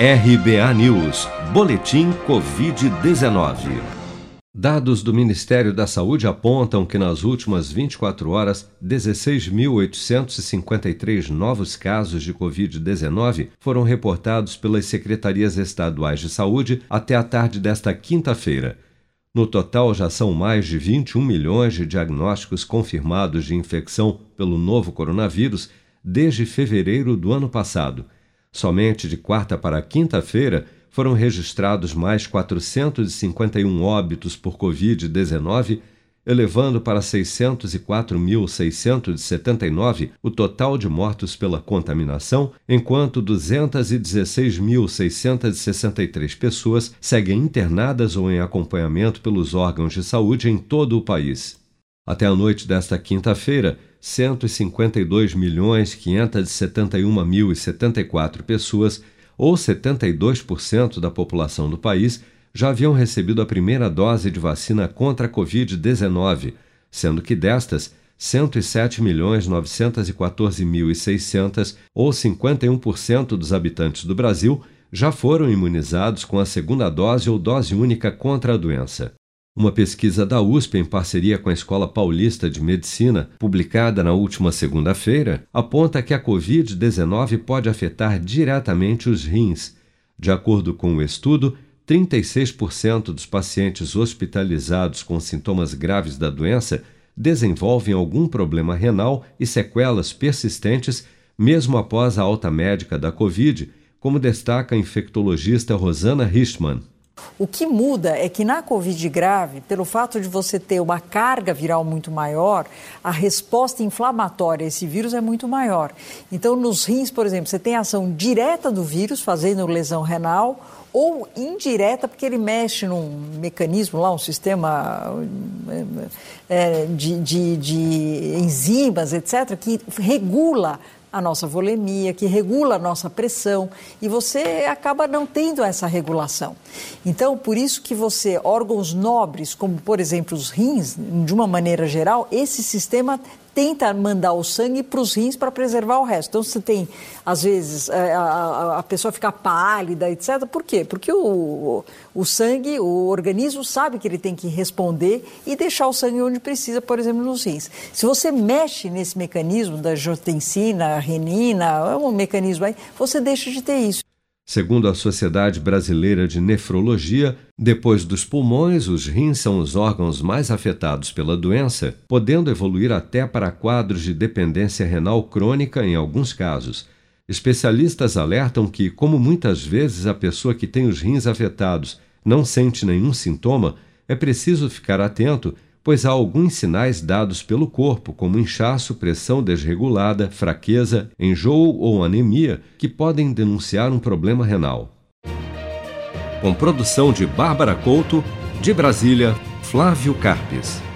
RBA News, Boletim Covid-19. Dados do Ministério da Saúde apontam que nas últimas 24 horas, 16.853 novos casos de Covid-19 foram reportados pelas secretarias estaduais de saúde até a tarde desta quinta-feira. No total, já são mais de 21 milhões de diagnósticos confirmados de infecção pelo novo coronavírus desde fevereiro do ano passado. Somente de quarta para quinta-feira foram registrados mais 451 óbitos por Covid-19, elevando para 604.679 o total de mortos pela contaminação, enquanto 216.663 pessoas seguem internadas ou em acompanhamento pelos órgãos de saúde em todo o país. Até a noite desta quinta-feira, 152.571.074 pessoas, ou 72% da população do país, já haviam recebido a primeira dose de vacina contra a Covid-19, sendo que destas, 107.914.600, ou 51% dos habitantes do Brasil, já foram imunizados com a segunda dose ou dose única contra a doença. Uma pesquisa da USP, em parceria com a Escola Paulista de Medicina, publicada na última segunda-feira, aponta que a Covid-19 pode afetar diretamente os rins. De acordo com o estudo, 36% dos pacientes hospitalizados com sintomas graves da doença desenvolvem algum problema renal e sequelas persistentes, mesmo após a alta médica da Covid, como destaca a infectologista Rosana Richman. O que muda é que na Covid grave, pelo fato de você ter uma carga viral muito maior, a resposta inflamatória a esse vírus é muito maior. Então, nos rins, por exemplo, você tem ação direta do vírus, fazendo lesão renal, ou indireta, porque ele mexe num mecanismo lá, um sistema é, de, de, de enzimas, etc., que regula a nossa volemia, que regula a nossa pressão, e você acaba não tendo essa regulação. Então, por isso que você, órgãos nobres, como por exemplo os rins, de uma maneira geral, esse sistema tenta mandar o sangue para os rins para preservar o resto. Então, você tem, às vezes, é, a, a, pessoa fica pálida, etc. Por quê? Porque o, o sangue, o organismo sabe que ele tem que responder e deixar o sangue onde precisa, por exemplo, nos rins. Se você mexe nesse mecanismo da angiotensina, renina, é um mecanismo aí, você deixa de ter isso. Segundo a Sociedade Brasileira de Nefrologia, depois dos pulmões, os rins são os órgãos mais afetados pela doença, podendo evoluir até para quadros de dependência renal crônica em alguns casos. Especialistas alertam que, como muitas vezes a pessoa que tem os rins afetados não sente nenhum sintoma, é preciso ficar atento pois há alguns sinais dados pelo corpo, como inchaço, pressão desregulada, fraqueza, enjoo ou anemia, que podem denunciar um problema renal. Com produção de Bárbara Couto, de Brasília, Flávio Carpes.